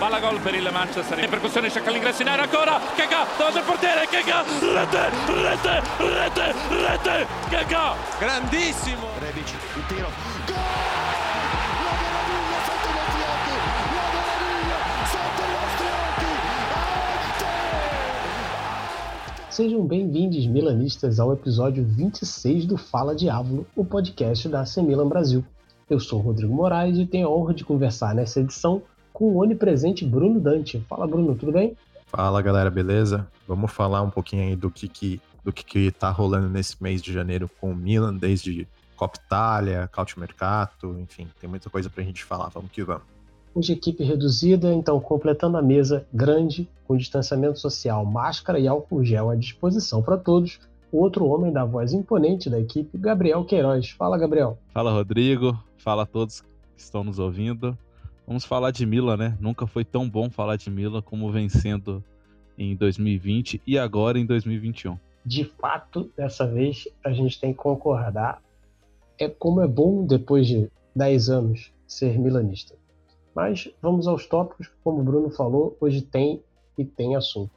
palla gol per il Manchester, ripercussione cerca l'ingresso in area ancora, Keka davanti al portiere, Keka, rete, rete, rete, rete, Keka, grandissimo, Rebic, il tiro, gol, la meraviglia sotto i nostri occhi, la meraviglia sotto i nostri occhi, Sejam bem-vindos, milanistas, ao episódio 26 do Fala Diabo, o podcast da AC Milan Brasil. Eu sou o Rodrigo Moraes e tenho a honra de conversar nessa edição com o onipresente Bruno Dante. Fala, Bruno, tudo bem? Fala, galera, beleza? Vamos falar um pouquinho aí do que, que, do que, que tá rolando nesse mês de janeiro com o Milan, desde Copa Itália, Cautio Mercato, enfim, tem muita coisa pra gente falar, vamos que vamos. Hoje equipe reduzida, então completando a mesa grande, com distanciamento social, máscara e álcool gel à disposição para todos, o outro homem da voz imponente da equipe, Gabriel Queiroz. Fala, Gabriel. Fala, Rodrigo. Fala a todos que estão nos ouvindo. Vamos falar de Mila, né? Nunca foi tão bom falar de Mila como vencendo em 2020 e agora em 2021. De fato, dessa vez a gente tem que concordar. É como é bom depois de 10 anos ser milanista. Mas vamos aos tópicos, como o Bruno falou, hoje tem e tem assunto.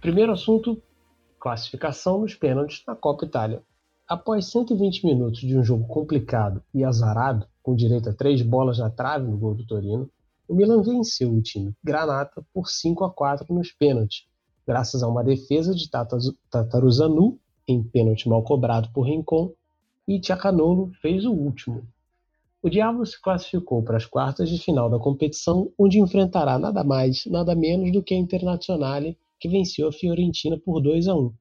Primeiro assunto, classificação nos pênaltis na Copa Itália. Após 120 minutos de um jogo complicado e azarado, com direito a três bolas na trave no gol do Torino, o Milan venceu o time Granata por 5 a 4 nos pênaltis, graças a uma defesa de Tataruzanu em pênalti mal cobrado por Rincon e Tchacanolo fez o último. O Diabo se classificou para as quartas de final da competição, onde enfrentará nada mais, nada menos do que a Internazionale, que venceu a Fiorentina por 2 a 1.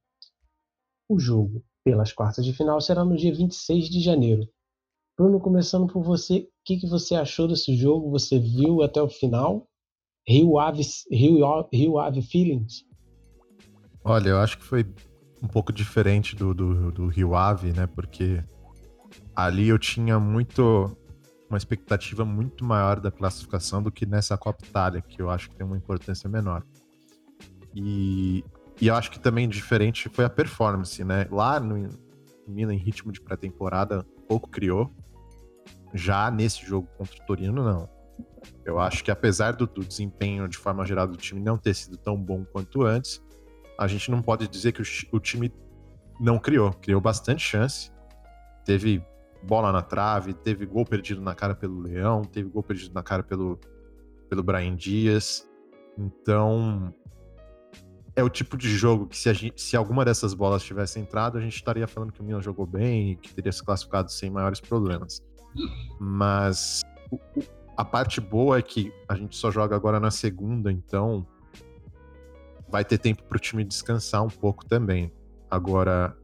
O jogo pelas quartas de final será no dia 26 de janeiro. Bruno, começando por você, o que, que você achou desse jogo? Você viu até o final? Rio Ave, Rio, Rio Ave Feelings? Olha, eu acho que foi um pouco diferente do, do, do Rio Ave, né? Porque ali eu tinha muito uma expectativa muito maior da classificação do que nessa Copa Itália, que eu acho que tem uma importância menor. E, e eu acho que também diferente foi a performance, né? Lá no Milan, em ritmo de pré-temporada, pouco criou. Já nesse jogo contra o Torino, não. Eu acho que apesar do, do desempenho de forma geral do time não ter sido tão bom quanto antes, a gente não pode dizer que o, o time não criou. Criou bastante chance. Teve bola na trave, teve gol perdido na cara pelo Leão, teve gol perdido na cara pelo, pelo Brian Dias. Então, é o tipo de jogo que se, gente, se alguma dessas bolas tivesse entrado, a gente estaria falando que o Milan jogou bem e que teria se classificado sem maiores problemas. Mas o, o, a parte boa é que a gente só joga agora na segunda, então vai ter tempo para o time descansar um pouco também. Agora,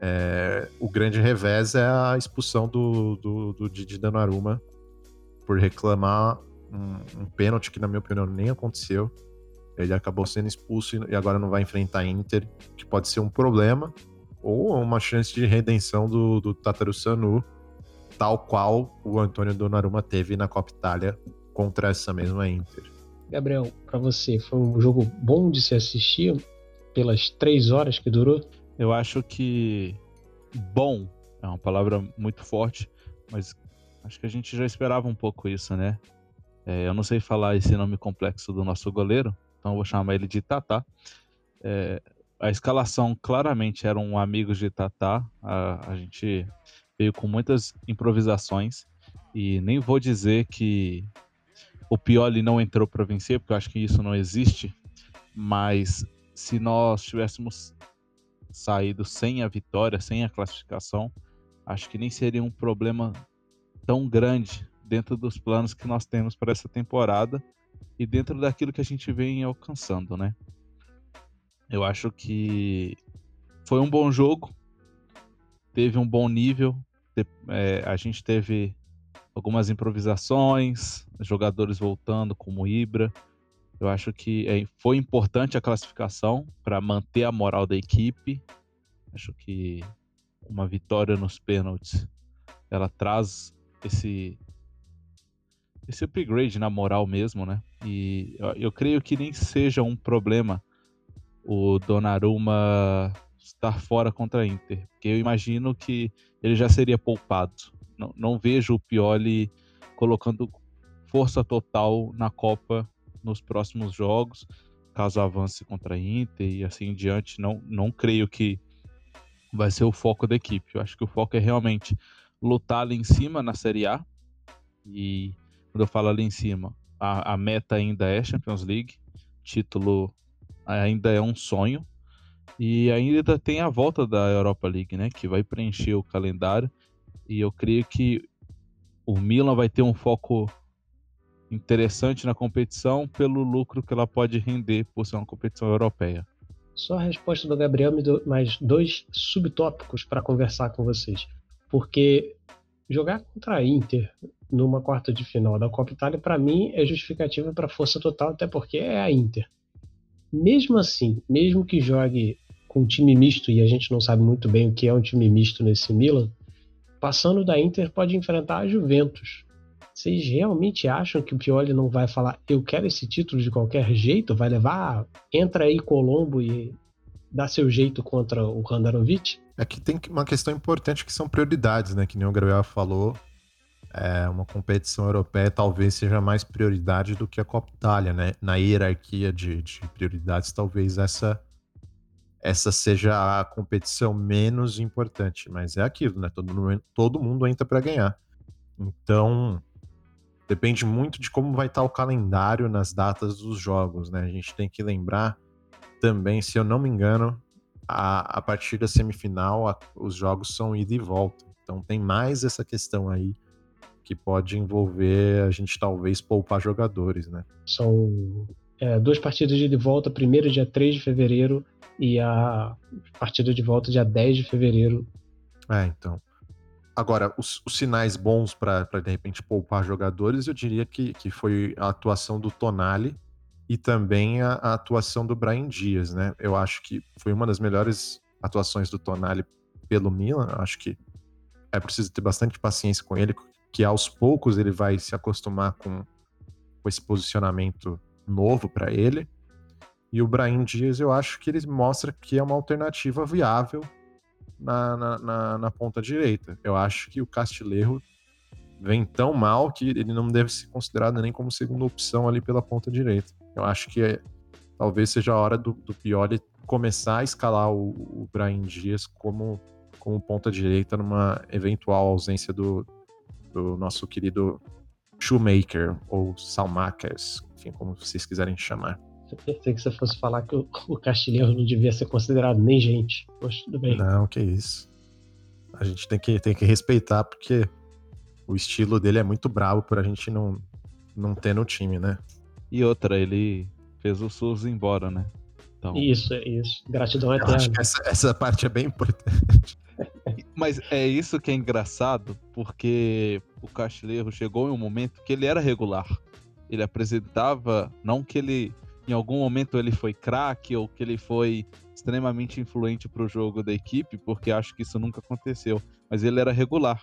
é, o grande revés é a expulsão do, do, do Didi Donnarumma por reclamar um, um pênalti que, na minha opinião, nem aconteceu. Ele acabou sendo expulso e agora não vai enfrentar a Inter, que pode ser um problema ou uma chance de redenção do, do Tataru Sanu, tal qual o Antônio Donnarumma teve na Copa Itália contra essa mesma Inter. Gabriel, para você, foi um jogo bom de se assistir pelas três horas que durou? Eu acho que bom é uma palavra muito forte, mas acho que a gente já esperava um pouco isso, né? É, eu não sei falar esse nome complexo do nosso goleiro, então vou chamar ele de Tatá. É, a escalação claramente eram amigos de Tatá. A, a gente veio com muitas improvisações e nem vou dizer que o Pioli não entrou para vencer, porque eu acho que isso não existe. Mas se nós tivéssemos saído sem a vitória, sem a classificação, acho que nem seria um problema tão grande dentro dos planos que nós temos para essa temporada e dentro daquilo que a gente vem alcançando, né? Eu acho que foi um bom jogo, teve um bom nível, é, a gente teve algumas improvisações, jogadores voltando, como Ibra. Eu acho que é, foi importante a classificação para manter a moral da equipe. Acho que uma vitória nos pênaltis ela traz esse esse upgrade na moral mesmo, né? E eu, eu creio que nem seja um problema o Donnarumma estar fora contra a Inter, porque eu imagino que ele já seria poupado. Não, não vejo o Pioli colocando força total na Copa nos próximos jogos, caso avance contra a Inter e assim em diante. Não, não creio que vai ser o foco da equipe. Eu acho que o foco é realmente lutar ali em cima na Série A. E quando eu falo ali em cima, a, a meta ainda é Champions League, título ainda é um sonho. E ainda tem a volta da Europa League, né? Que vai preencher o calendário. E eu creio que o Milan vai ter um foco interessante na competição pelo lucro que ela pode render por ser uma competição europeia. Só a resposta do Gabriel me deu mais dois subtópicos para conversar com vocês. Porque jogar contra a Inter numa quarta de final da Copa Itália, para mim, é justificativa para força total, até porque é a Inter. Mesmo assim, mesmo que jogue com um time misto, e a gente não sabe muito bem o que é um time misto nesse Milan, passando da Inter pode enfrentar a Juventus. Vocês realmente acham que o Pioli não vai falar eu quero esse título de qualquer jeito? Vai levar, entra aí Colombo e dá seu jeito contra o Handanovic? É que tem uma questão importante que são prioridades, né? Que nem o Gabriel falou. É, uma competição europeia talvez seja mais prioridade do que a Copa Itália, né? Na hierarquia de, de prioridades, talvez essa essa seja a competição menos importante, mas é aquilo, né? Todo mundo, todo mundo entra para ganhar. Então, depende muito de como vai estar o calendário nas datas dos jogos, né? A gente tem que lembrar também, se eu não me engano, a, a partir da semifinal, a, os jogos são ida e volta. Então tem mais essa questão aí que pode envolver a gente talvez poupar jogadores, né? São é, duas partidas de ida e volta, primeiro dia 3 de fevereiro e a partida de volta dia 10 de fevereiro. É, então. Agora, os, os sinais bons para de repente poupar jogadores, eu diria que, que foi a atuação do Tonali e também a, a, atuação do Brian Dias, né? Eu acho que foi uma das melhores atuações do Tonali pelo Milan. Eu acho que é preciso ter bastante paciência com ele, que aos poucos ele vai se acostumar com, com esse posicionamento novo para ele. E o Brian Dias, eu acho que ele mostra que é uma alternativa viável na, na, na, na ponta direita. Eu acho que o Castilheiro vem tão mal que ele não deve ser considerado nem como segunda opção ali pela ponta direita. Eu acho que é, talvez seja a hora do, do Pioli começar a escalar o, o Brian Dias como, como ponta direita numa eventual ausência do, do nosso querido Shoemaker ou Salmakers, enfim, como vocês quiserem chamar. Eu pensei que você fosse falar que o, o Castilheiro não devia ser considerado nem gente. Poxa, tudo bem. Não, que isso. A gente tem que, tem que respeitar, porque o estilo dele é muito bravo por a gente não, não ter no time, né? E outra, ele fez o SUS embora, né? Então... Isso, é isso. Gratidão eterna. Eu acho que essa, essa parte é bem importante. Mas é isso que é engraçado, porque o Castilheiro chegou em um momento que ele era regular. Ele apresentava, não que ele em algum momento ele foi craque ou que ele foi extremamente influente para o jogo da equipe, porque acho que isso nunca aconteceu, mas ele era regular.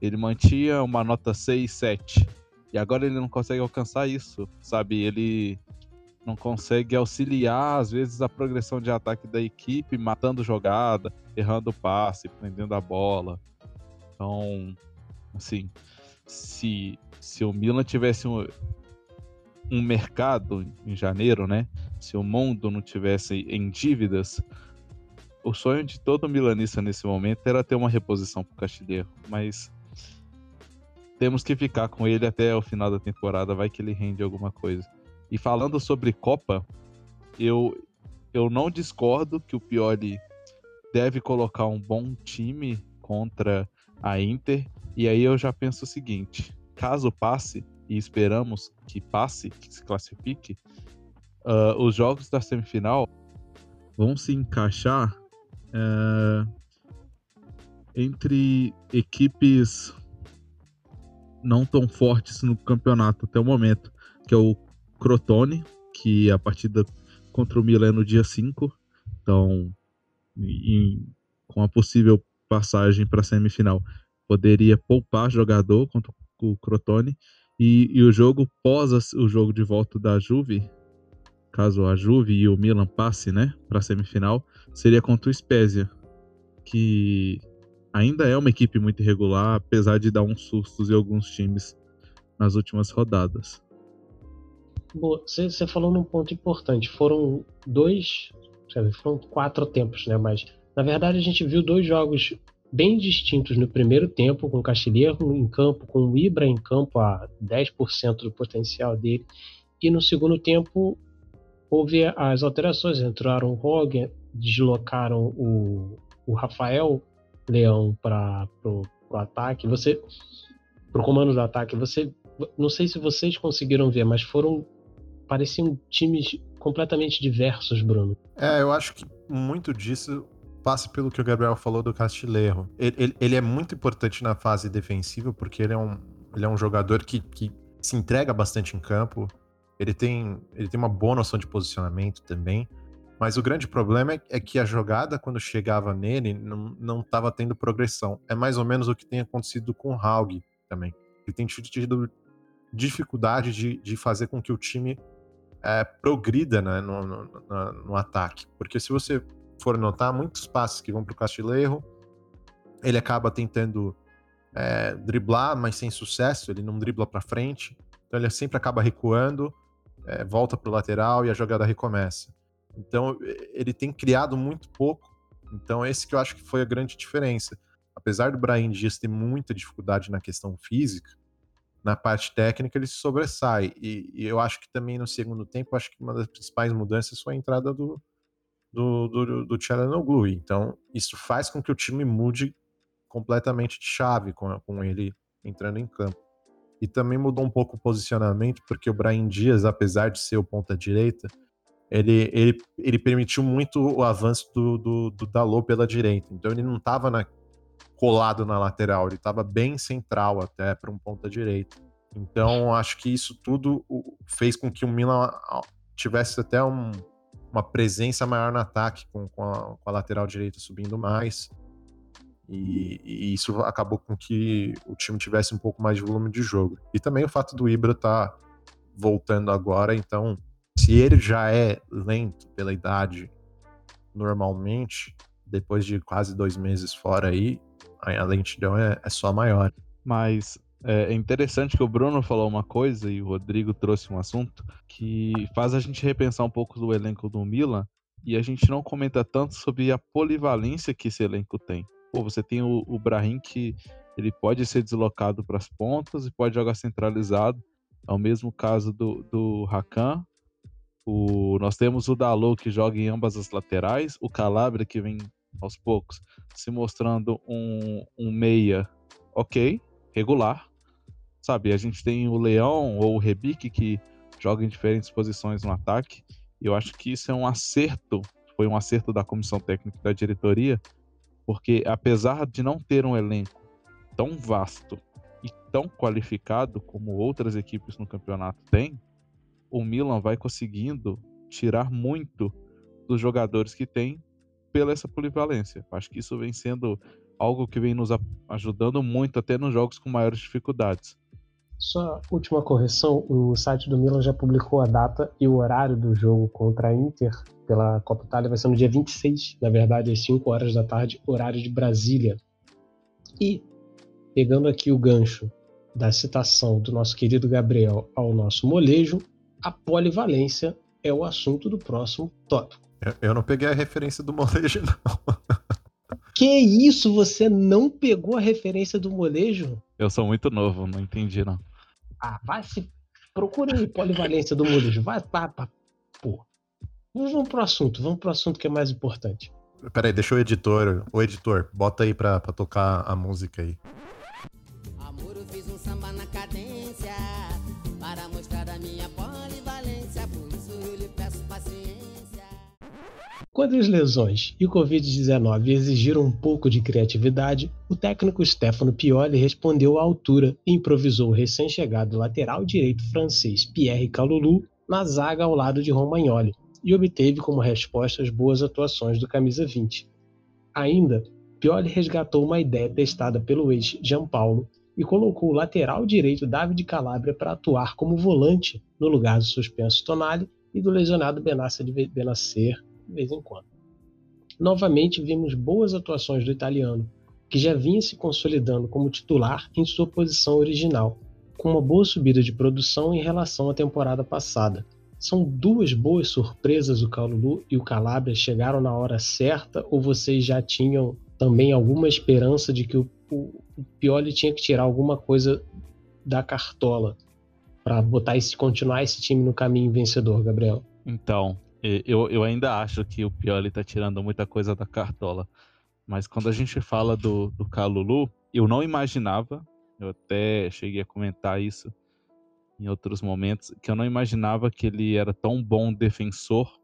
Ele mantinha uma nota 6, 7. E agora ele não consegue alcançar isso, sabe? Ele não consegue auxiliar, às vezes, a progressão de ataque da equipe, matando jogada, errando passe, prendendo a bola. Então, assim, se, se o Milan tivesse um, um mercado em janeiro, né? Se o mundo não tivesse em dívidas, o sonho de todo milanista nesse momento era ter uma reposição para o Castilheiro, mas temos que ficar com ele até o final da temporada, vai que ele rende alguma coisa. E falando sobre Copa, eu eu não discordo que o Pioli deve colocar um bom time contra a Inter, e aí eu já penso o seguinte: caso passe, e esperamos que passe, que se classifique, uh, os jogos da semifinal vão se encaixar uh, entre equipes não tão fortes no campeonato até o momento, que é o Crotone, que é a partida contra o Milan no dia 5, então em, com a possível passagem para a semifinal, poderia poupar jogador contra o Crotone, e, e o jogo pós o jogo de volta da Juve caso a Juve e o Milan passe, né, para a semifinal, seria contra o Spezia, que ainda é uma equipe muito irregular, apesar de dar uns sustos em alguns times nas últimas rodadas. Você falou num ponto importante. Foram dois, foram quatro tempos, né? Mas na verdade a gente viu dois jogos bem distintos no primeiro tempo, com o Castilheiro em campo, com o Ibra em campo a 10% do potencial dele. E no segundo tempo houve as alterações. Entraram o Roger, deslocaram o, o Rafael Leão para o ataque. Você para o comando do ataque. Você não sei se vocês conseguiram ver, mas foram pareciam times completamente diversos, Bruno. É, eu acho que muito disso passa pelo que o Gabriel falou do Castilheiro. Ele, ele, ele, é muito importante na fase defensiva porque ele é um, ele é um jogador que, que se entrega bastante em campo. Ele tem, ele tem uma boa noção de posicionamento também. Mas o grande problema é, é que a jogada, quando chegava nele, não estava tendo progressão. É mais ou menos o que tem acontecido com o Haug também. Ele tem tido dificuldade de, de fazer com que o time é, progrida né, no, no, no, no, ataque. Porque se você for notar, muitos passes que vão para o Castilheiro, ele acaba tentando é, driblar, mas sem sucesso, ele não dribla para frente, então ele sempre acaba recuando, é, volta para o lateral e a jogada recomeça. Então ele tem criado muito pouco, então esse que eu acho que foi a grande diferença. Apesar do Brian Dias ter muita dificuldade na questão física, na parte técnica ele se sobressai. E, e, eu acho que também no segundo tempo, acho que uma das principais mudanças foi a entrada do, do, do, do. Então, isso faz com que o time mude completamente de chave com, com ele entrando em campo. E também mudou um pouco o posicionamento, porque o Brian Dias, apesar de ser o ponta-direita, ele, ele, ele permitiu muito o avanço do, do, do Dalot pela direita. Então ele não estava na, colado na lateral, ele estava bem central até para um ponta direita. Então acho que isso tudo fez com que o Milan tivesse até um, uma presença maior no ataque, com, com, a, com a lateral direita subindo mais. E, e, isso acabou com que o time tivesse um pouco mais de volume de jogo. E também o fato do Ibra estar tá voltando agora, então, se ele já é lento pela idade normalmente, depois de quase dois meses fora aí, a lentidão é, é só maior. Mas é, é interessante que o Bruno falou uma coisa e o Rodrigo trouxe um assunto que faz a gente repensar um pouco do elenco do Milan e a gente não comenta tanto sobre a polivalência que esse elenco tem. Pô, você tem o, o Brahim que ele pode ser deslocado para as pontas e pode jogar centralizado. É o mesmo caso do, do Hakan. O, nós temos o Dalot que joga em ambas as laterais, o Calabria que vem aos poucos, se mostrando um, um meia ok, regular. Sabe, a gente tem o Leão ou o Rebique que joga em diferentes posições no ataque. E eu acho que isso é um acerto, foi um acerto da comissão técnica da diretoria, porque apesar de não ter um elenco tão vasto e tão qualificado como outras equipes no campeonato têm, o Milan vai conseguindo tirar muito dos jogadores que tem pela essa polivalência. Acho que isso vem sendo algo que vem nos ajudando muito até nos jogos com maiores dificuldades. Só última correção, o site do Milan já publicou a data e o horário do jogo contra a Inter pela Copa Itália vai ser no dia 26, na verdade, às 5 horas da tarde, horário de Brasília. E pegando aqui o gancho da citação do nosso querido Gabriel ao nosso molejo, a polivalência é o assunto do próximo tópico. Eu não peguei a referência do molejo, não. Que isso? Você não pegou a referência do molejo? Eu sou muito novo, não entendi, não. Ah, vai se. Procure aí polivalência do molejo. Vai, vai, vai. Pô. Vamos pro assunto, vamos pro assunto que é mais importante. Peraí, deixa o editor, o editor, bota aí pra, pra tocar a música aí. Quando as lesões e o Covid-19 exigiram um pouco de criatividade, o técnico Stefano Pioli respondeu à altura e improvisou o recém-chegado lateral direito francês Pierre Calulu na zaga ao lado de Romagnoli e obteve como resposta as boas atuações do camisa 20. Ainda, Pioli resgatou uma ideia testada pelo ex Jean Paulo e colocou o lateral direito David Calabria para atuar como volante no lugar do suspenso Tonali e do lesionado Benasser Benasser de vez em quando. Novamente vimos boas atuações do italiano, que já vinha se consolidando como titular em sua posição original, com uma boa subida de produção em relação à temporada passada. São duas boas surpresas o Calulu e o Calabria chegaram na hora certa ou vocês já tinham também alguma esperança de que o, o, o Pioli tinha que tirar alguma coisa da cartola para botar esse continuar esse time no caminho vencedor, Gabriel? Então, eu, eu ainda acho que o Pioli tá tirando muita coisa da cartola. Mas quando a gente fala do, do Calulu, eu não imaginava, eu até cheguei a comentar isso em outros momentos, que eu não imaginava que ele era tão bom defensor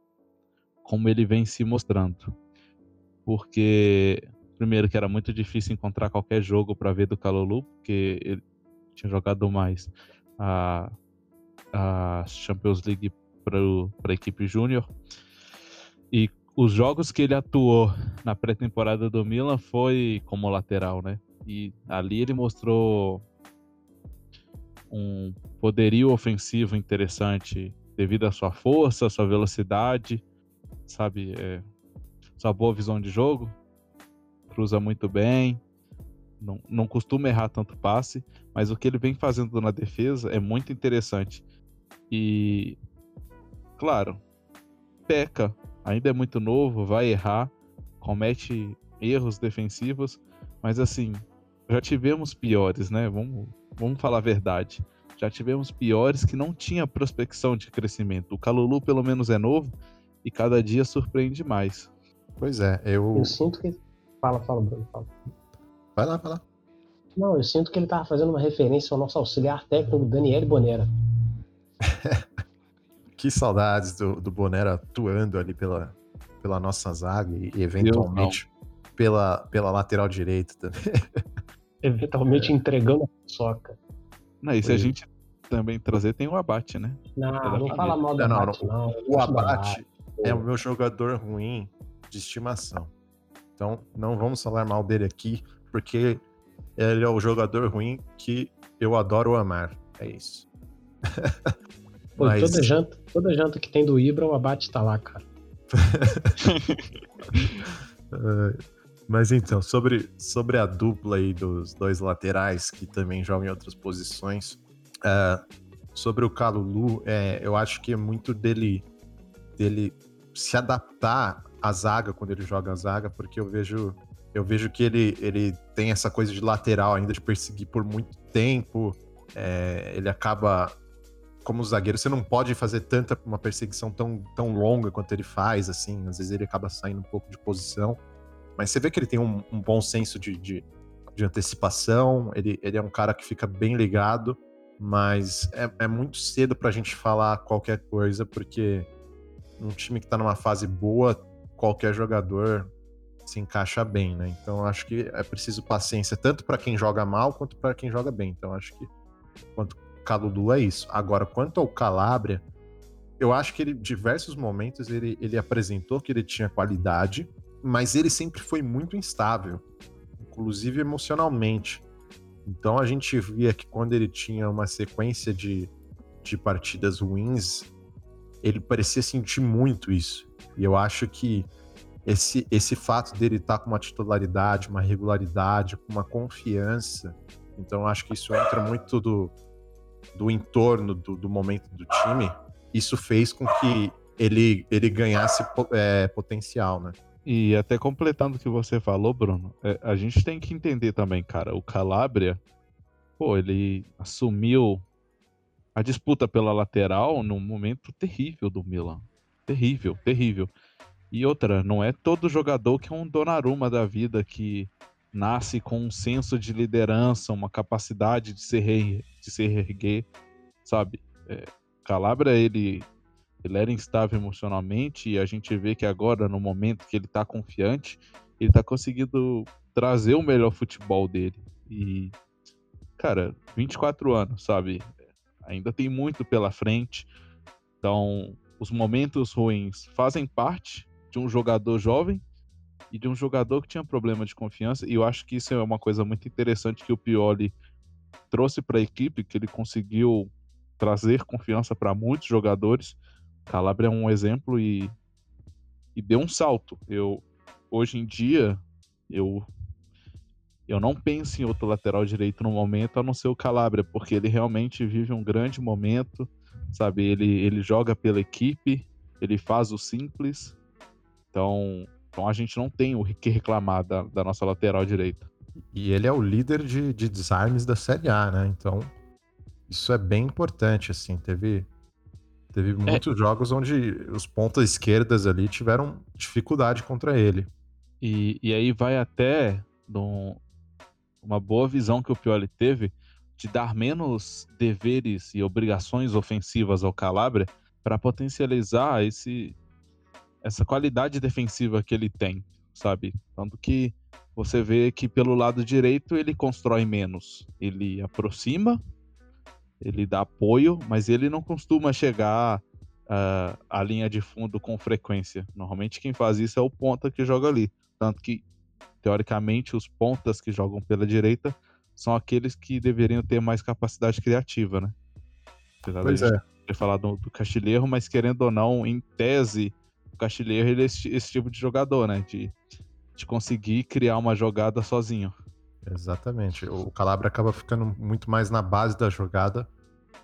como ele vem se mostrando. Porque, primeiro, que era muito difícil encontrar qualquer jogo para ver do Calulu, porque ele tinha jogado mais a, a Champions League para a equipe júnior. E os jogos que ele atuou na pré-temporada do Milan foi como lateral, né? E ali ele mostrou um poderio ofensivo interessante devido à sua força, sua velocidade, sabe? É, sua boa visão de jogo. Cruza muito bem. Não, não costuma errar tanto passe, mas o que ele vem fazendo na defesa é muito interessante. E, claro, peca ainda é muito novo, vai errar, comete erros defensivos, mas assim, já tivemos piores, né? Vamos, vamos falar a verdade. Já tivemos piores que não tinha prospecção de crescimento. O Calulu, pelo menos, é novo e cada dia surpreende mais. Pois é, eu. Eu sinto que. Fala, fala, Bruno, fala. Vai lá, vai lá. Não, eu sinto que ele tava fazendo uma referência ao nosso auxiliar técnico Daniel Bonera. que saudades do, do Bonera atuando ali pela, pela nossa zaga e eventualmente pela, pela lateral direita também. Eventualmente é. entregando a soca. Não, e se a gente também trazer, tem o abate, né? Não, não fala mal do não, abate, não. não. O abate é o meu jogador ruim de estimação. Então, não vamos falar mal dele aqui, porque ele é o jogador ruim que eu adoro amar. É isso. Pô, Mas... toda, janta, toda janta que tem do Ibra, o abate tá lá, cara. Mas então, sobre, sobre a dupla aí dos dois laterais que também jogam em outras posições, uh, sobre o Calulu, é, eu acho que é muito dele, dele se adaptar à zaga quando ele joga a zaga, porque eu vejo eu vejo que ele, ele tem essa coisa de lateral ainda, de perseguir por muito tempo. É, ele acaba como zagueiro, você não pode fazer tanta uma perseguição tão, tão longa quanto ele faz, assim. Às vezes ele acaba saindo um pouco de posição. Mas você vê que ele tem um, um bom senso de, de, de, antecipação, ele, ele é um cara que fica bem ligado, mas é, é muito cedo pra gente falar qualquer coisa, porque um time que tá numa fase boa, qualquer jogador se encaixa bem, né? Então acho que é preciso paciência tanto para quem joga mal quanto para quem joga bem. Então acho que quanto Caludu é isso. Agora, quanto ao Calabria, eu acho que ele, diversos momentos, ele, ele apresentou que ele tinha qualidade, mas ele sempre foi muito instável, inclusive emocionalmente. Então a gente via que quando ele tinha uma sequência de, de partidas ruins, ele parecia sentir muito isso. E eu acho que esse, esse fato dele estar tá com uma titularidade, uma regularidade, com uma confiança, então acho que isso entra muito do, do entorno do, do momento do time, isso fez com que ele, ele ganhasse é, potencial, né? E até completando o que você falou, Bruno, é, a gente tem que entender também, cara, o Calabria, pô, ele assumiu a disputa pela lateral num momento terrível do Milan. Terrível, terrível. E outra, não é todo jogador que é um Donnarumma da vida que nasce com um senso de liderança, uma capacidade de se, re, de se reerguer, sabe? É, Calabria, ele, ele era instável emocionalmente e a gente vê que agora, no momento que ele tá confiante, ele tá conseguindo trazer o melhor futebol dele. E, cara, 24 anos, sabe? Ainda tem muito pela frente. Então, os momentos ruins fazem parte de um jogador jovem e de um jogador que tinha problema de confiança. E eu acho que isso é uma coisa muito interessante que o Pioli trouxe para a equipe, que ele conseguiu trazer confiança para muitos jogadores, Calabria é um exemplo e, e deu um salto. Eu hoje em dia eu eu não penso em outro lateral direito no momento a não ser o Calabria, porque ele realmente vive um grande momento, sabe? Ele ele joga pela equipe, ele faz o simples. Então, então a gente não tem o que reclamar da, da nossa lateral direita. E ele é o líder de, de desarmes da Série A, né? Então, isso é bem importante, assim. Teve, teve É. muitos jogos onde os pontas esquerdas ali tiveram dificuldade contra ele. E, e aí vai até num- uma boa visão que o Pioli teve de dar menos deveres e obrigações ofensivas ao Calabria para potencializar esse, essa qualidade defensiva que ele tem, sabe? Tanto que você vê que pelo lado direito ele constrói menos. Ele aproxima, ele dá apoio, mas ele não costuma chegar ah, à linha de fundo com frequência. Normalmente quem faz isso é o ponta que joga ali. Tanto que, teoricamente, os pontas que jogam pela direita são aqueles que deveriam ter mais capacidade criativa, né? Apesar Pois gente é. ter falado do, do Castilheiro, mas querendo ou não, em tese, o Castilheiro ele é esse, esse tipo de jogador, né? De, de conseguir criar uma jogada sozinho. Exatamente. O Calabria acaba ficando muito mais na base da jogada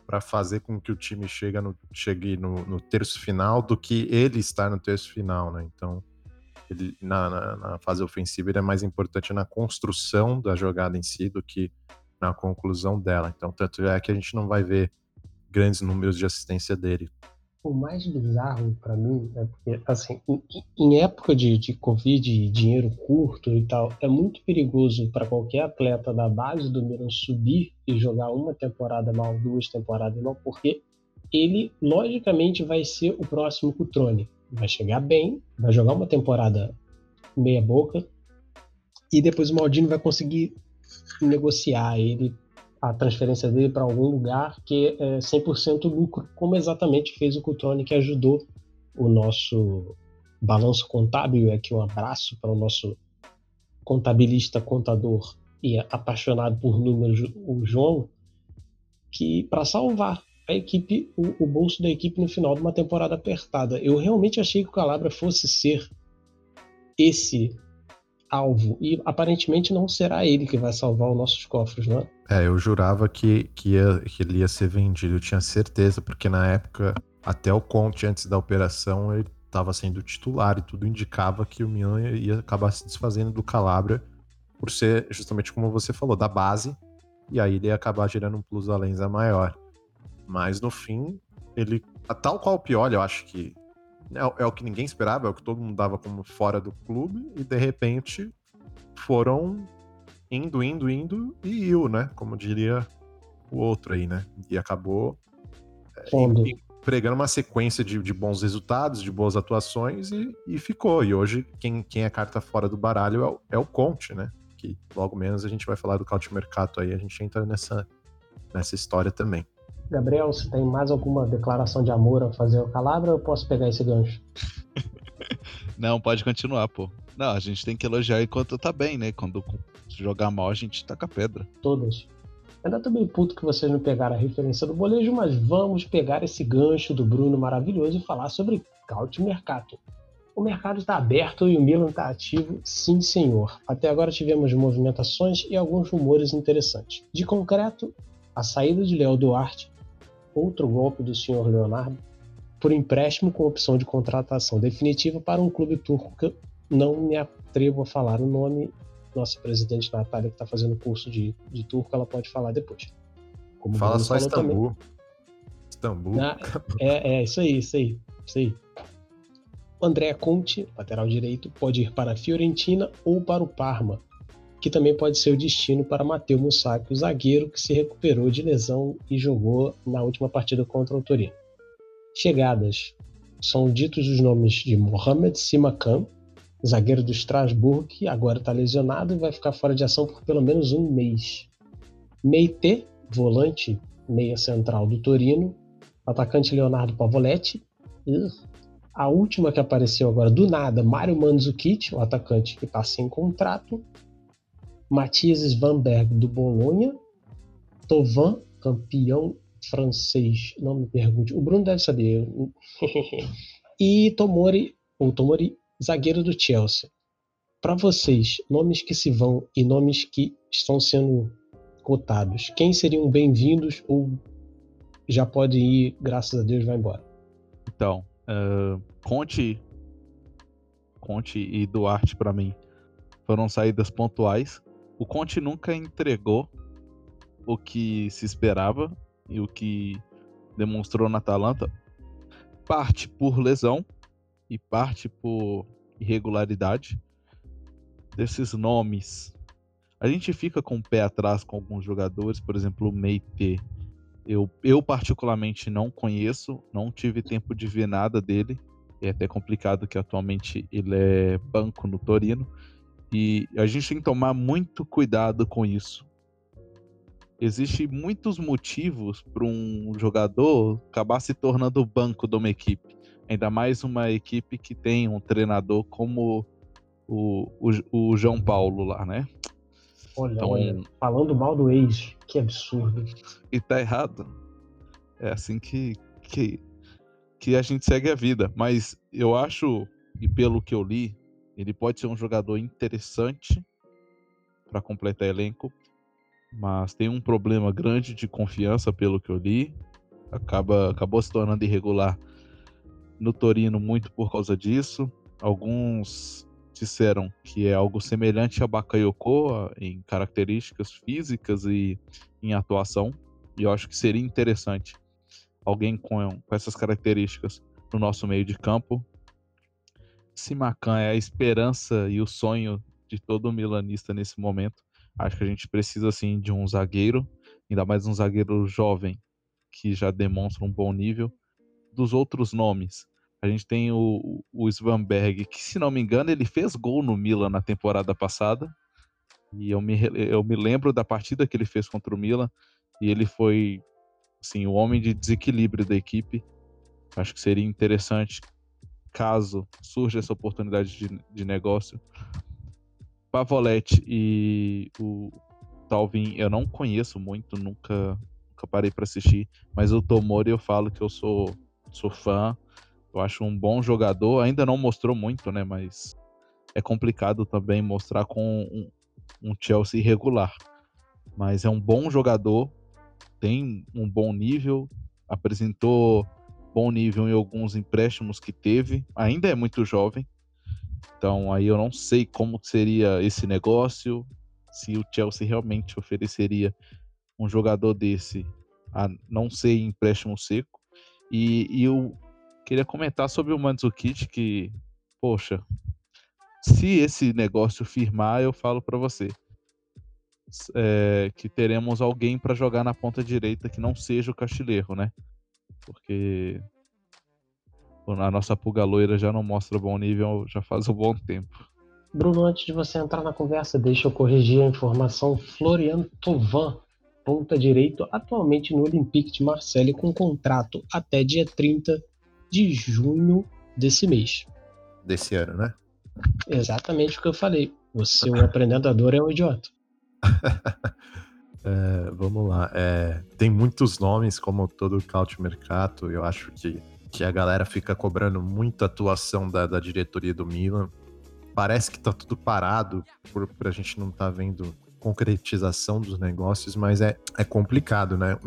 para fazer com que o time chega no, chegue no, no terço final do que ele estar no terço final, né? Então, ele, na, na- na fase ofensiva, ele é mais importante na construção da jogada em si do que na conclusão dela. Então, tanto é que a gente não vai ver grandes números de assistência dele. O mais bizarro pra mim é porque, assim, em, época de, de Covid dinheiro curto e tal, é muito perigoso para qualquer atleta da base do Milan subir e jogar uma temporada mal, duas temporadas mal, porque ele, logicamente, vai ser o próximo Cutrone. Vai chegar bem, vai jogar uma temporada meia-boca, e depois o Maldini vai conseguir negociar ele a transferência dele para algum lugar que é 100% lucro, como exatamente fez o Cutrone, que ajudou o nosso balanço contábil. E aqui um abraço para o nosso contabilista, contador e apaixonado por números, o João, que para salvar a equipe, o, o bolso da equipe no final de uma temporada apertada. Eu realmente achei que o Calabria fosse ser esse alvo e aparentemente não será ele que vai salvar os nossos cofres, não é? É, eu jurava que, que, ia, que ele ia ser vendido, eu tinha certeza, porque na época, até o Conte, antes da operação, ele estava sendo titular e tudo indicava que o Milan ia acabar se desfazendo do Calabria por ser, justamente como você falou, da base, e aí ele ia acabar gerando um plus valenza maior. Mas no fim, ele, tal qual o Pioli, eu acho que é, o- é o que ninguém esperava, é o que todo mundo dava como fora do clube, e de repente foram indo, indo, indo e iu, né? Como diria o outro aí, né? E acabou é, pregando uma sequência de, de bons resultados, de boas atuações e, e ficou. E hoje, quem, quem é carta fora do baralho é o, é o Conte, né? Que logo menos a gente vai falar do Cautio Mercato aí, a gente entra nessa, nessa história também. Gabriel, você tem mais alguma declaração de amor a fazer ao Calabria ou eu posso pegar esse gancho? Não, pode continuar, pô. Não, a gente tem que elogiar enquanto tá bem, né? Quando jogar mal, a gente taca pedra. Todas. Ainda tô meio puto que vocês não pegaram a referência do bolejo, mas vamos pegar esse gancho do Bruno maravilhoso e falar sobre Caute Mercato. O mercado está aberto e o Milan está ativo, sim senhor. Até agora tivemos movimentações e alguns rumores interessantes. De concreto, a saída de Léo Duarte, outro golpe do senhor Leonardo, por empréstimo com opção de contratação definitiva para um clube turco que não me atrevo a falar o nome. Nossa presidente Natália, que está fazendo curso de, de turco, ela pode falar depois. Como Fala só falou também. Istambul. Istambul. Ah, é, é, isso aí, isso aí, isso aí. André Conte, lateral direito, pode ir para a Fiorentina ou para o Parma, que também pode ser o destino para Matteo Musacchio, o zagueiro que se recuperou de lesão e jogou na última partida contra o Torino. Chegadas. São ditos os nomes de Mohamed Simakan, zagueiro do Strasbourg, que agora está lesionado e vai ficar fora de ação por pelo menos um mês. Meite, volante, meia central do Torino, atacante Leonardo Pavoletti. A última que apareceu agora do nada, Mário Mandzukic, o atacante que está sem contrato. Matias Svanberg do Bolonha. Tovan, campeão francês, não me pergunte. O Bruno deve saber. e Tomori, ou Tomori, zagueiro do Chelsea. Para vocês, nomes que se vão e nomes que estão sendo cotados, quem seriam bem-vindos ou já podem ir, graças a Deus, vai embora? Então, uh, Conte, Conte e Duarte para mim foram saídas pontuais. O Conte nunca entregou o que se esperava e o que demonstrou na Atalanta. Parte por lesão e parte por irregularidade desses nomes. A gente fica com o pé atrás com alguns jogadores, por exemplo, o Meite. Eu, eu particularmente não conheço, não tive tempo de ver nada dele. É até complicado que atualmente ele é banco no Torino. E a gente tem que tomar muito cuidado com isso. Existem muitos motivos para um jogador acabar se tornando banco de uma equipe. Ainda mais uma equipe que tem um treinador como o, o, o João Paulo lá, né? Olha, então, olha, falando mal do ex, que absurdo. E tá errado. É assim que, que, que a gente segue a vida. Mas eu acho, e pelo que eu li, ele pode ser um jogador interessante para completar elenco, mas tem um problema grande de confiança, pelo que eu li. Acaba, acabou se tornando irregular no Torino muito por causa disso. Alguns disseram que é algo semelhante a Bakayoko em características físicas e em atuação. E eu acho que seria interessante alguém com, com essas características no nosso meio de campo. Simacan é a esperança e o sonho de todo milanista nesse momento. Acho que a gente precisa sim de um zagueiro, ainda mais um zagueiro jovem que já demonstra um bom nível. Dos outros nomes, a gente tem o, o Svanberg, que se não me engano, ele fez gol no Milan na temporada passada. E eu me, eu me lembro da partida que ele fez contra o Milan. E ele foi assim, o homem de desequilíbrio da equipe. Acho que seria interessante caso surja essa oportunidade de, de negócio. Pavoletti e o Talvin eu não conheço muito, nunca, nunca parei para assistir, mas o Tomori eu falo que eu sou, sou fã. Eu acho um bom jogador, ainda não mostrou muito, né? Mas é complicado também mostrar com um, um Chelsea irregular. Mas é um bom jogador, tem um bom nível, apresentou bom nível em alguns empréstimos que teve, ainda é muito jovem. Então aí eu não sei como seria esse negócio, se o Chelsea realmente ofereceria um jogador desse a não ser empréstimo seco. E, e eu Queria comentar sobre o Mandzukic que, poxa, se esse negócio firmar, eu falo para você é, que teremos alguém para jogar na ponta direita que não seja o Castilheiro, né? Porque a nossa pulga loira já não mostra bom nível já faz um bom tempo. Bruno, antes de você entrar na conversa, deixa eu corrigir a informação. Florian Tovan, ponta direito, atualmente no Olympique de Marseille, com contrato até dia 30 de junho desse mês. Desse ano, né? Exatamente o que eu falei. Você, o apresentador, é um idiota. é, vamos lá. É, tem muitos nomes, como todo o Couch Mercato. Eu acho que, que a galera fica cobrando muita atuação da, da diretoria do Milan. Parece que tá tudo parado, por, pra gente não tá vendo concretização dos negócios, mas é, é complicado, né?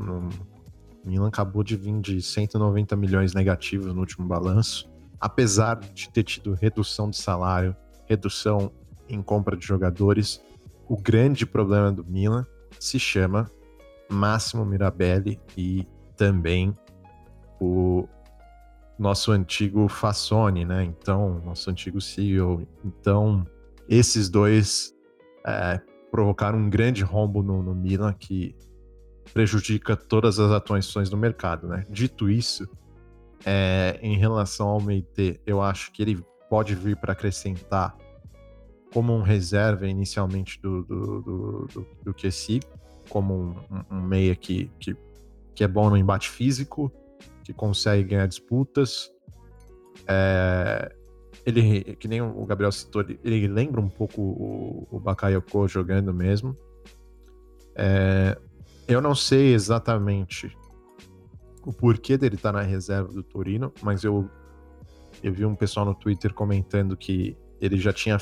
Milan acabou de vir de 190 milhões negativos no último balanço, apesar de ter tido redução de salário, redução em compra de jogadores. O grande problema do Milan se chama Máximo Mirabelli e também o nosso antigo Fassone, né? Então, nosso antigo CEO. Então, esses dois é, provocaram um grande rombo no, no Milan que prejudica todas as atuações do mercado, né? Dito isso, é, em relação ao Meite, eu acho que ele pode vir para acrescentar como um reserva inicialmente do, do, do, do, do QC, como um, um, meia que, que, que é bom no embate físico, que consegue ganhar disputas. É, ele, que nem o Gabriel citou, ele, ele lembra um pouco o, o Bakayoko jogando mesmo. É, eu não sei exatamente o porquê dele estar tá na reserva do Torino, mas eu, eu vi um pessoal no Twitter comentando que ele já tinha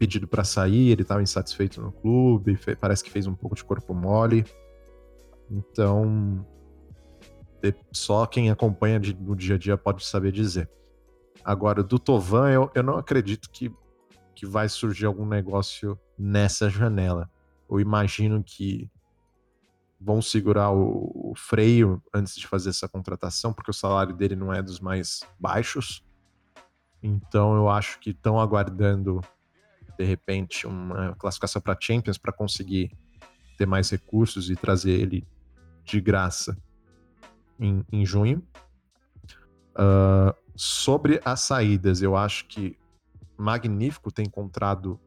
pedido para sair, ele estava insatisfeito no clube, parece que fez um pouco de corpo mole. Então, só quem acompanha de, no dia a dia pode saber dizer. Agora, do Tovan, eu, eu não acredito que, que vai surgir algum negócio nessa janela. Eu imagino que vão segurar o, o, freio antes de fazer essa contratação, porque o salário dele não é dos mais baixos. Então eu acho que estão aguardando de repente uma classificação para Champions para conseguir ter mais recursos e trazer ele de graça em, em junho. Uh, sobre as saídas, eu acho que magnífico ter encontrado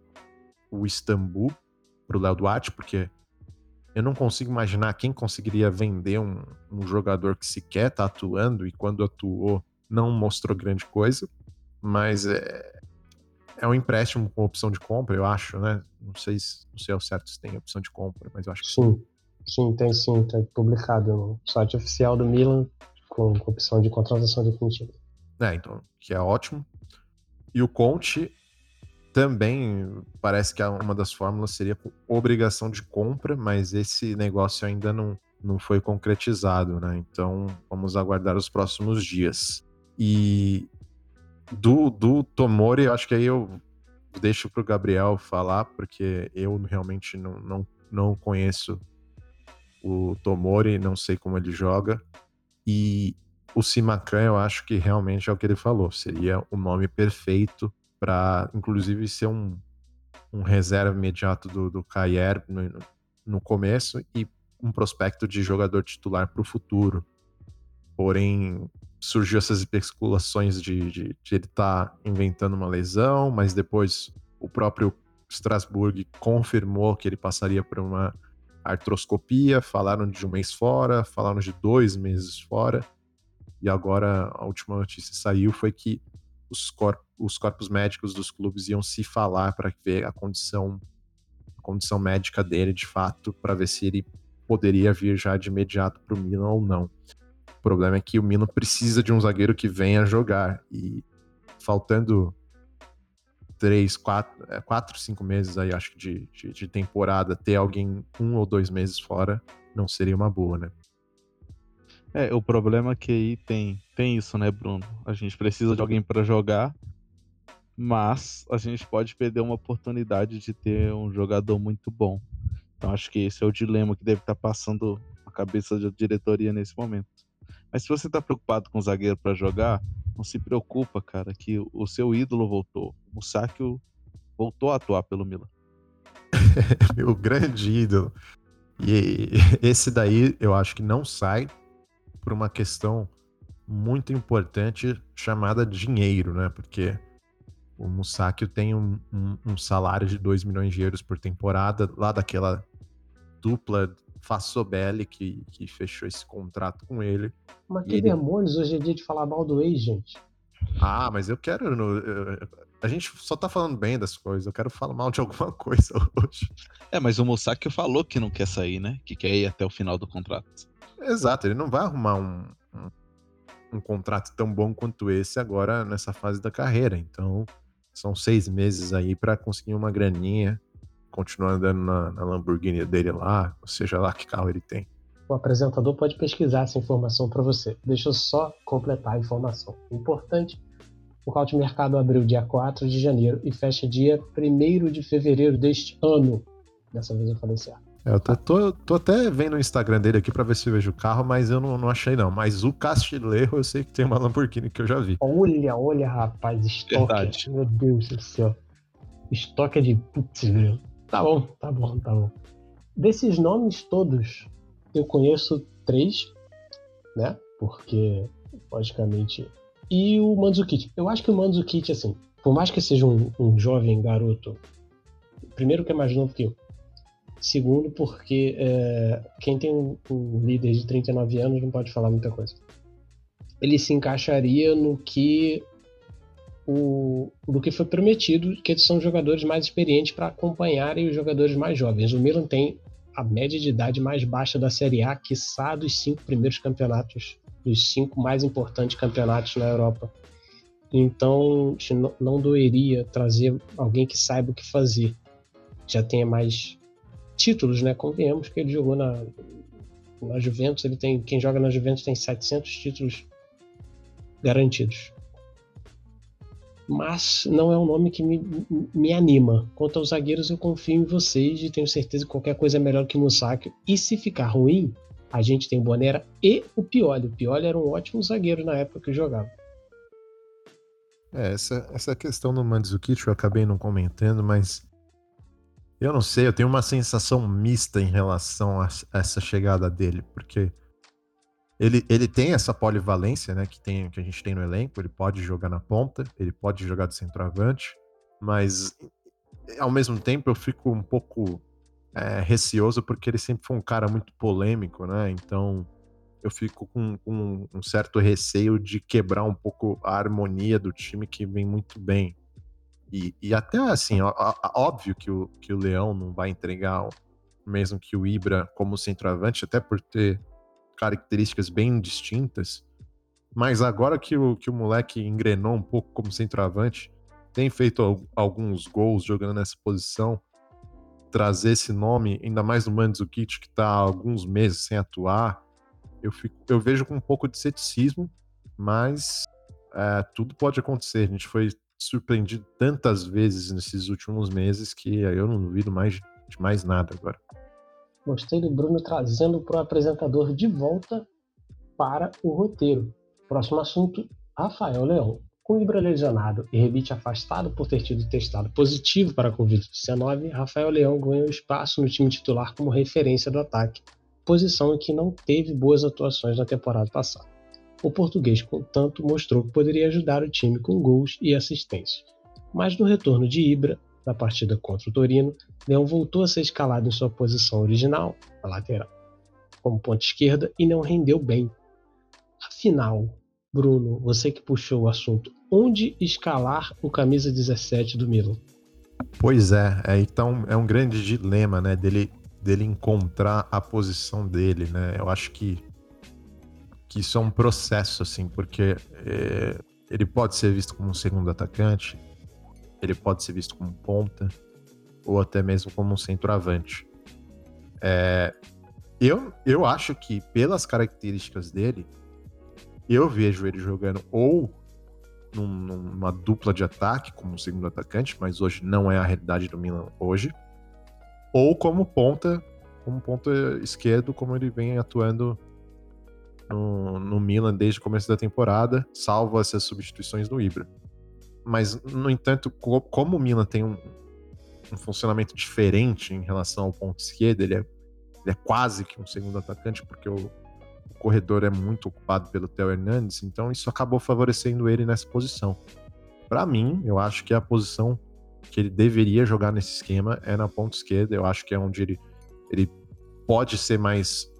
o Istambul para o Léo Duarte, porque eu não consigo imaginar quem conseguiria vender um, um jogador que sequer está atuando e quando atuou não mostrou grande coisa, mas é, é um empréstimo com opção de compra, eu acho, né? Não sei, se, não sei ao certo se tem opção de compra, mas eu acho que sim. Sim, tem sim, tem publicado no site oficial do Milan com, com opção de contratação definitiva. É, então, que é ótimo. E o Conte também parece que uma das fórmulas seria obrigação de compra, mas esse negócio ainda não, não foi concretizado, né? Então vamos aguardar os próximos dias. E do, do Tomori, eu acho que aí eu deixo para o Gabriel falar, porque eu realmente não, não, não conheço o Tomori, não sei como ele joga. E o Simacan, eu acho que realmente é o que ele falou, seria o nome perfeito para inclusive ser um, um reserva imediato do, do Kayer no, no começo e um prospecto de jogador titular para o futuro. Porém, surgiu essas especulações de, de, de ele estar tá inventando uma lesão, mas depois o próprio Strasbourg confirmou que ele passaria por uma artroscopia, falaram de um mês fora, falaram de dois meses fora, e agora a última notícia saiu foi que os, cor os corpos médicos dos clubes iam se falar para ver a condição, a condição médica dele de fato, para ver se ele poderia vir já de imediato para o Milan ou não. Problema é que o Milan precisa de um zagueiro que venha jogar e faltando três, quatro, é, quatro cinco meses aí, acho que de, de, de temporada, ter alguém um ou dois meses fora não seria uma boa, né? É, o problema é que aí tem, tem isso, né, Bruno? A gente precisa de alguém para jogar, mas a gente pode perder uma oportunidade de ter um jogador muito bom. Então acho que esse é o dilema que deve estar tá passando a cabeça da diretoria nesse momento. Mas se você está preocupado com o zagueiro para jogar, não se preocupa, cara, que o seu ídolo voltou. O Musakio voltou a atuar pelo Milan. Meu grande ídolo. E esse daí eu acho que não sai por uma questão muito importante chamada dinheiro, né? Porque o Musakio tem um, um, um, salário de 2 milhões de euros por temporada, lá daquela dupla Fassobelli que, que fechou esse contrato com ele. Mas que ele... demônios, hoje é dia de falar mal do ex, gente. Ah, mas eu quero. No, eu, a gente só tá falando bem das coisas, eu quero falar mal de alguma coisa hoje. É, mas o Musakio falou que não quer sair, né? Que quer ir até o final do contrato. Exato, ele não vai arrumar um, um, um, contrato tão bom quanto esse agora nessa fase da carreira. Então, são seis meses aí para conseguir uma graninha, continuar andando na, na, Lamborghini dele lá, ou seja lá que carro ele tem. O apresentador pode pesquisar essa informação para você. Deixa eu só completar a informação. Importante: o Caute Mercado abriu dia 4 de janeiro e fecha dia 1 de fevereiro deste ano. Dessa vez eu falei certo. É, eu tô, tô, tô, até vendo o Instagram dele aqui pra ver se eu vejo o carro, mas eu não, não achei não. Mas o Castilheiro eu sei que tem uma Lamborghini que eu já vi. Olha, olha, rapaz, estoque. Verdade. Meu Deus do céu. Estoque é de putz, meu. Tá bom, tá bom, tá bom. Desses nomes todos, eu conheço três, né? Porque, logicamente. E o Manzukic. Eu acho que o Manzukic, assim, por mais que seja um, um jovem garoto, primeiro que é mais novo que eu, Segundo, porque é, quem tem um, um, líder de 39 anos não pode falar muita coisa. Ele se encaixaria no que o, do que foi prometido, que eles são jogadores mais experientes para acompanharem os jogadores mais jovens. O Milan tem a média de idade mais baixa da Série A, quiçá dos cinco primeiros campeonatos dos cinco mais importantes campeonatos na Europa. Então, não doeria trazer alguém que saiba o que fazer, já tenha mais títulos, né? Convenhamos que ele jogou na, na Juventus, ele tem quem joga na Juventus tem 700 títulos garantidos. Mas não é um nome que me, me anima. Quanto aos zagueiros, eu confio em vocês e tenho certeza que qualquer coisa é melhor que o Musakio. E se ficar ruim, a gente tem o Bonera e o Pioli. O Pioli era um ótimo zagueiro na época que jogava. É, essa, essa questão do Mandzukic eu acabei não comentando, mas eu não sei, eu tenho uma sensação mista em relação a, a essa chegada dele, porque ele, ele tem essa polivalência, né, que, tem, que a gente tem no elenco, ele pode jogar na ponta, ele pode jogar de centroavante, mas ao mesmo tempo eu fico um pouco é, receoso porque ele sempre foi um cara muito polêmico, né? Então eu fico com, com, um certo receio de quebrar um pouco a harmonia do time que vem muito bem. E, e até assim, ó, ó, óbvio que o, que o Leão não vai entregar mesmo que o Ibra como centroavante, até por ter características bem distintas. Mas agora que o, que o moleque engrenou um pouco como centroavante, tem feito alguns gols jogando nessa posição, trazer esse nome, ainda mais no Mandzukic, que está há alguns meses sem atuar, eu, fico, eu vejo com um pouco de ceticismo, mas é, tudo pode acontecer. A gente foi surpreendido tantas vezes nesses últimos meses que eu não duvido mais de mais nada agora. Gostei do Bruno trazendo para o apresentador de volta para o roteiro. Próximo assunto: Rafael Leão. Com Ibra lesionado e Rebite afastado por ter tido testado positivo para a Covid-19, Rafael Leão ganhou espaço no time titular como referência do ataque, posição em que não teve boas atuações na temporada passada. O português, contanto, mostrou que poderia ajudar o time com gols e assistências. Mas no retorno de Ibra, na partida contra o Torino, Leão voltou a ser escalado em sua posição original, a lateral, como ponta esquerda, e não rendeu bem. Afinal, Bruno, você que puxou o assunto, onde escalar o camisa 17 do Milan? Pois é, é então é um grande dilema, né, dele dele encontrar a posição dele, né? Eu acho que que isso é um processo assim, porque é, ele pode ser visto como um segundo atacante, ele pode ser visto como ponta ou até mesmo como um centroavante. É, eu, eu acho que pelas características dele, eu vejo ele jogando ou num, numa dupla de ataque como segundo atacante, mas hoje não é a realidade do Milan hoje, ou como ponta, como ponta esquerdo, como ele vem atuando no, no Milan desde o começo da temporada, salvo essas substituições no Ibra. Mas, no entanto, como o Milan tem um, um funcionamento diferente em relação ao ponto esquerdo, ele é, ele é quase que um segundo atacante, porque o, corredor é muito ocupado pelo Theo Hernandes, então isso acabou favorecendo ele nessa posição. Para mim, eu acho que a posição que ele deveria jogar nesse esquema é na ponta esquerda. Eu acho que é onde ele, ele pode ser mais,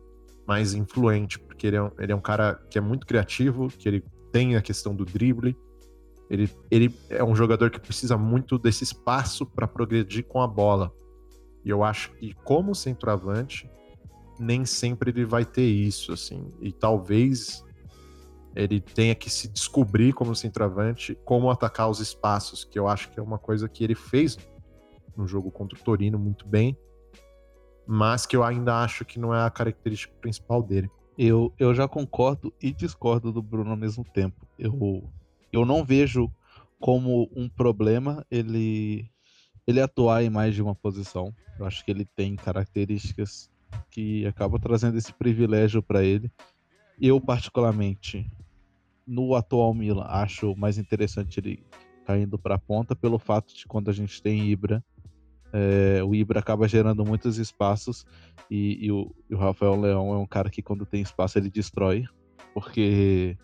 mais influente, porque ele é, um, ele é um cara que é muito criativo, que ele tem a questão do drible. Ele, ele é um jogador que precisa muito desse espaço para progredir com a bola. E eu acho que, como centroavante, nem sempre ele vai ter isso, assim. E talvez ele tenha que se descobrir como centroavante, como atacar os espaços, que eu acho que é uma coisa que ele fez no jogo contra o Torino muito bem, mas que eu ainda acho que não é a característica principal dele. Eu, eu já concordo e discordo do Bruno ao mesmo tempo. Eu, eu não vejo como um problema ele, ele atuar em mais de uma posição. Eu acho que ele tem características que acaba trazendo esse privilégio para ele. Eu, particularmente, no atual Milan, acho mais interessante ele caindo para a ponta, pelo fato de quando a gente tem Ibra, é, o Ibra acaba gerando muitos espaços e, e, o, e, o, Rafael Leão é um cara que quando tem espaço ele destrói, porque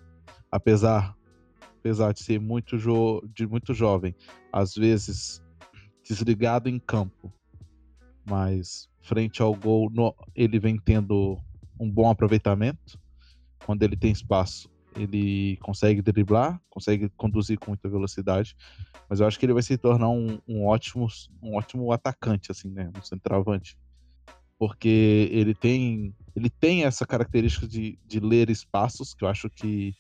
apesar, apesar de ser muito, jo, de muito jovem, às vezes desligado em campo, mas frente ao gol, no, ele vem tendo um bom aproveitamento. Quando ele tem espaço, ele consegue driblar, consegue conduzir com muita velocidade. Mas eu acho que ele vai se tornar um, um ótimo, um ótimo atacante, assim, né? Um centroavante. porque ele tem ele tem essa característica de, de ler espaços, que eu acho que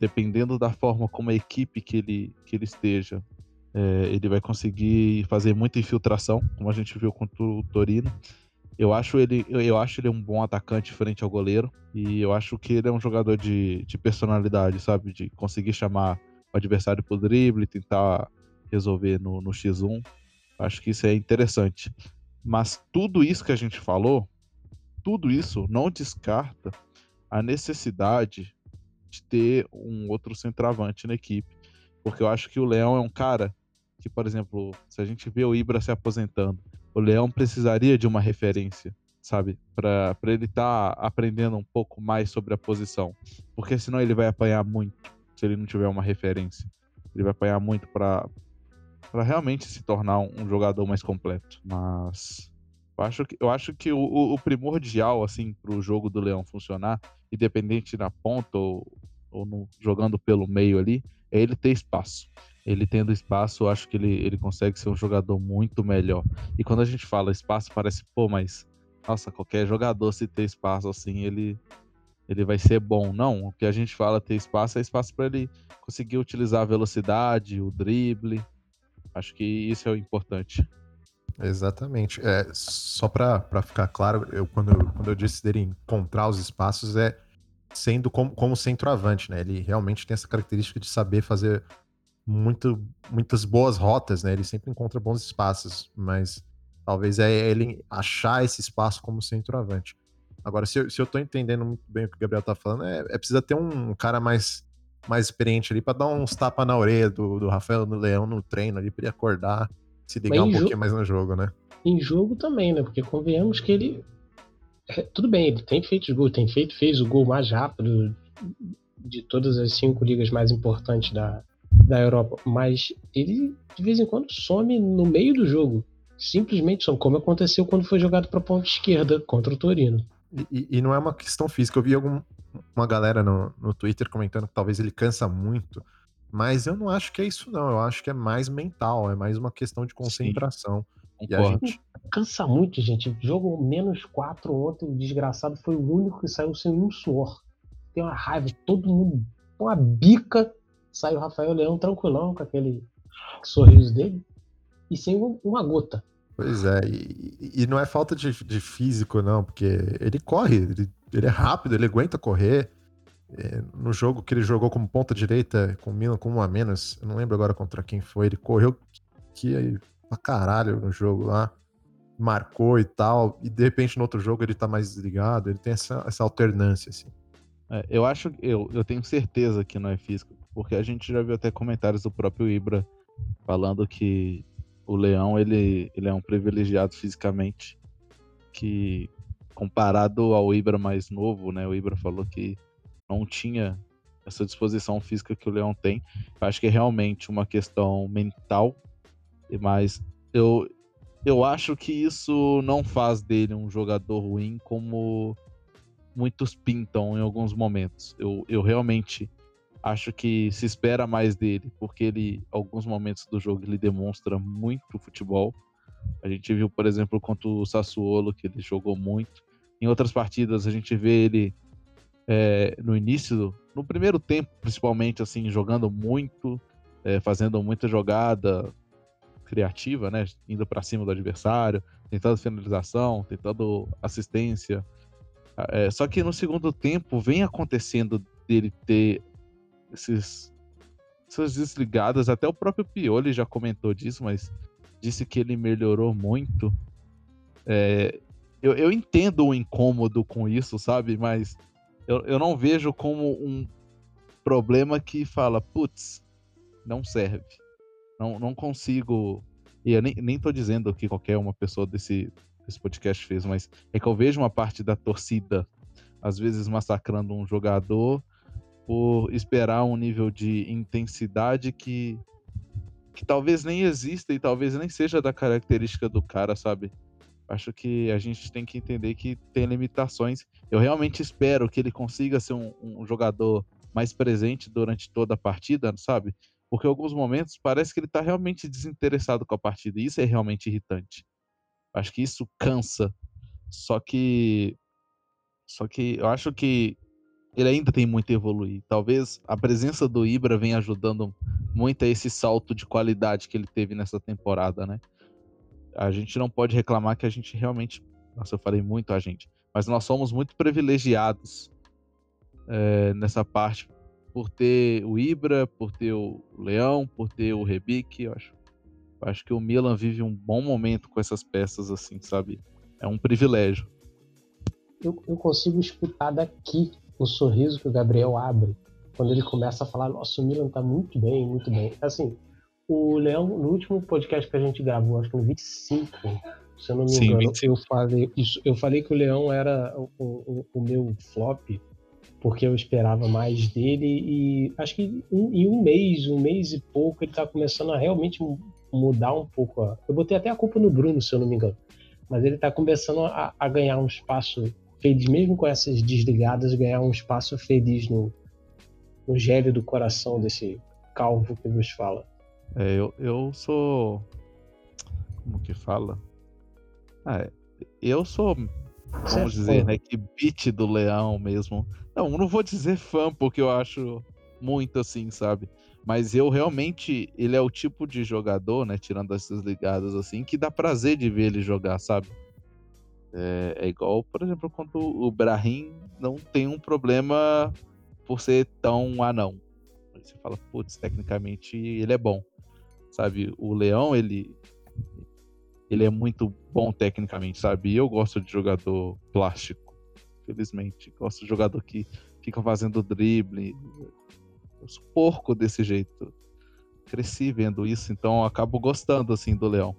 dependendo da forma como a equipe que ele, que ele esteja, é, ele vai conseguir fazer muita infiltração, como a gente viu contra o Torino. Eu acho ele, eu acho ele um bom atacante frente ao goleiro e eu acho que ele é um jogador de, de personalidade, sabe, de conseguir chamar o adversário pro drible, tentar resolver no, no X1. Acho que isso é interessante. Mas tudo isso que a gente falou, tudo isso não descarta a necessidade de ter um outro centroavante na equipe. Porque eu acho que o Leão é um cara que, por exemplo, se a gente vê o Ibra se aposentando, o Leão precisaria de uma referência, sabe? Para ele estar tá aprendendo um pouco mais sobre a posição. Porque senão ele vai apanhar muito se ele não tiver uma referência. Ele vai apanhar muito para para realmente se tornar um jogador mais completo. Mas eu acho que, eu acho que o, o primordial assim para o jogo do Leão funcionar, independente na ponta ou, ou no, jogando pelo meio ali, é ele ter espaço. Ele tendo espaço, eu acho que ele, ele consegue ser um jogador muito melhor. E quando a gente fala espaço, parece, pô, mas nossa, qualquer jogador se ter espaço assim, ele ele vai ser bom. Não, o que a gente fala ter espaço é espaço para ele conseguir utilizar a velocidade, o drible. Acho que isso é o importante. Exatamente. É, só para ficar claro, eu, quando, eu, quando eu disse dele encontrar os espaços, é sendo como, como centroavante, né? Ele realmente tem essa característica de saber fazer muito, muitas boas rotas, né? Ele sempre encontra bons espaços, mas talvez é ele achar esse espaço como centroavante. Agora, se eu, se eu tô entendendo muito bem o que o Gabriel tá falando, é, é precisa ter um cara mais, mais experiente ali para dar uns tapas na orelha do, do Rafael no Leão no treino ali, pra ele acordar se ligar um pouquinho mais no jogo, né? Em jogo também, né? Porque convenhamos que ele. É, tudo bem, ele tem feito os gols, tem feito, fez o gol mais rápido de todas as cinco ligas mais importantes da, da Europa, mas ele de vez em quando some no meio do jogo. Simplesmente some, como aconteceu quando foi jogado para a ponta esquerda contra o Torino. E, e, não é uma questão física. Eu vi algum, uma galera no, no Twitter comentando que talvez ele cansa muito. Mas eu não acho que é isso, não. Eu acho que é mais mental, é mais uma questão de concentração. Sim, e a gente cansa muito, gente. Jogo menos 4 ontem, o desgraçado foi o único que saiu sem um suor. Tem uma raiva, todo mundo com a bica. Sai o Rafael Leão tranquilão com aquele sorriso dele e sem uma gota. Pois é, e, e não é falta de, de, físico, não, porque ele corre, ele, ele é rápido, ele aguenta correr. É, no jogo que ele jogou como ponta direita com Milan com um a menos, eu não lembro agora contra quem foi, ele correu que pra caralho no jogo lá, marcou e tal, e de repente no outro jogo ele tá mais desligado, ele tem essa, essa alternância, assim. É, eu acho, eu, eu tenho certeza que não é físico, porque a gente já viu até comentários do próprio Ibra falando que o Leão, ele, ele é um privilegiado fisicamente, que comparado ao Ibra mais novo, né, o Ibra falou que não tinha essa disposição física que o Leão tem. Eu acho que é realmente uma questão mental, mas eu, eu acho que isso não faz dele um jogador ruim como muitos pintam em alguns momentos. Eu, eu realmente acho que se espera mais dele, porque ele, alguns momentos do jogo, ele demonstra muito futebol. A gente viu, por exemplo, contra o Sassuolo, que ele jogou muito. Em outras partidas, a gente vê ele é, no início, no primeiro tempo, principalmente, assim, jogando muito, é, fazendo muita jogada criativa, né? Indo para cima do adversário, tentando finalização, tentando assistência. É, só que no segundo tempo vem acontecendo dele ter esses, essas desligadas. Até o próprio Pioli já comentou disso, mas disse que ele melhorou muito. É, eu, eu entendo o incômodo com isso, sabe? Mas eu, eu não vejo como um problema que fala, putz, não serve. Não, não consigo. E eu nem, nem tô dizendo que qualquer uma pessoa desse, desse podcast fez, mas é que eu vejo uma parte da torcida, às vezes, massacrando um jogador por esperar um nível de intensidade que, que talvez nem exista e talvez nem seja da característica do cara, sabe? Acho que a gente tem que entender que tem limitações. Eu realmente espero que ele consiga ser um, um jogador mais presente durante toda a partida, sabe? Porque em alguns momentos parece que ele está realmente desinteressado com a partida. E isso é realmente irritante. Acho que isso cansa Só que. Só que eu acho que ele ainda tem muito a evoluir. Talvez a presença do Ibra venha ajudando muito a esse salto de qualidade que ele teve nessa temporada, né? A gente não pode reclamar que a gente realmente. Nossa, eu falei muito a gente. Mas nós somos muito privilegiados é, nessa parte por ter o Ibra, por ter o Leão, por ter o Rebic. Eu acho, eu acho que o Milan vive um bom momento com essas peças, assim, sabe? É um privilégio. Eu, eu consigo escutar daqui o sorriso que o Gabriel abre quando ele começa a falar: Nossa, o Milan tá muito bem, muito bem. Assim, o Leão, no último podcast que a gente gravou, acho que no 25, se eu não me Sim, engano, 25. eu falei, isso, eu falei que o Leão era o, o, o meu flop, porque eu esperava mais dele, e acho que em, em um mês, um mês e pouco, ele tá começando a realmente mu- mudar um pouco. A... Eu botei até a culpa no Bruno, se eu não me engano, mas ele tá começando a, a ganhar um espaço feliz, mesmo com essas desligadas, ganhar um espaço feliz no, no gélio do coração desse calvo que vos fala. É, eu, eu sou. Como que fala? Ah, eu sou, Você é vamos dizer, né, que beat do Leão mesmo. Não, não vou dizer fã, porque eu acho muito assim, sabe? Mas eu realmente, ele é o tipo de jogador, né, tirando essas ligadas assim, que dá prazer de ver ele jogar, sabe? É, é igual, por exemplo, quando o Brahim não tem um problema por ser tão anão. Você fala, putz, tecnicamente ele é bom. Sabe, o Leão, ele ele é muito bom tecnicamente, sabe? Eu gosto de jogador plástico, felizmente. Gosto de jogador que fica fazendo drible. Eu sou porco desse jeito. Cresci vendo isso, então acabo gostando assim do Leão.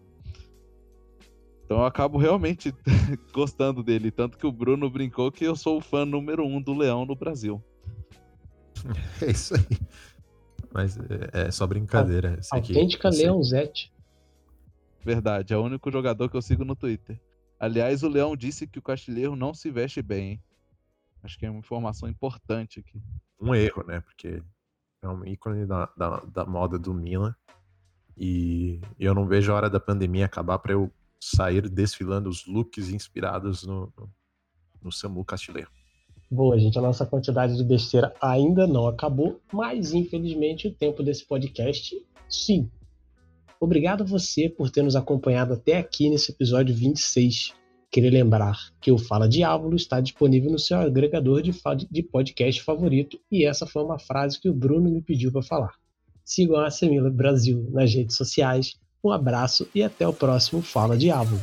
Então eu acabo realmente gostando dele. Tanto que o Bruno brincou que eu sou o fã número um do Leão no Brasil. É isso aí. Mas é, é só brincadeira. que- Autêntica sei- Leãozete. Verdade, é o único jogador que eu sigo no Twitter. Aliás, o Leão disse que o Castilheiro não se veste bem, hein? Acho que é uma informação importante aqui. um erro, né? Porque é um ícone da, da, da moda do Milan. E eu não vejo a hora da pandemia acabar para eu sair desfilando os looks inspirados no, no, no Samu Castilheiro. Boa, gente, a nossa quantidade de besteira ainda não acabou, mas infelizmente o tempo desse podcast, sim. Obrigado a você por ter nos acompanhado até aqui nesse episódio 26. Queria lembrar que o Fala Diábulo está disponível no seu agregador de, podcast favorito e essa foi uma frase que o Bruno me pediu para falar. Sigam a Semila Brasil nas redes sociais. Um abraço e até o próximo Fala Diábulo.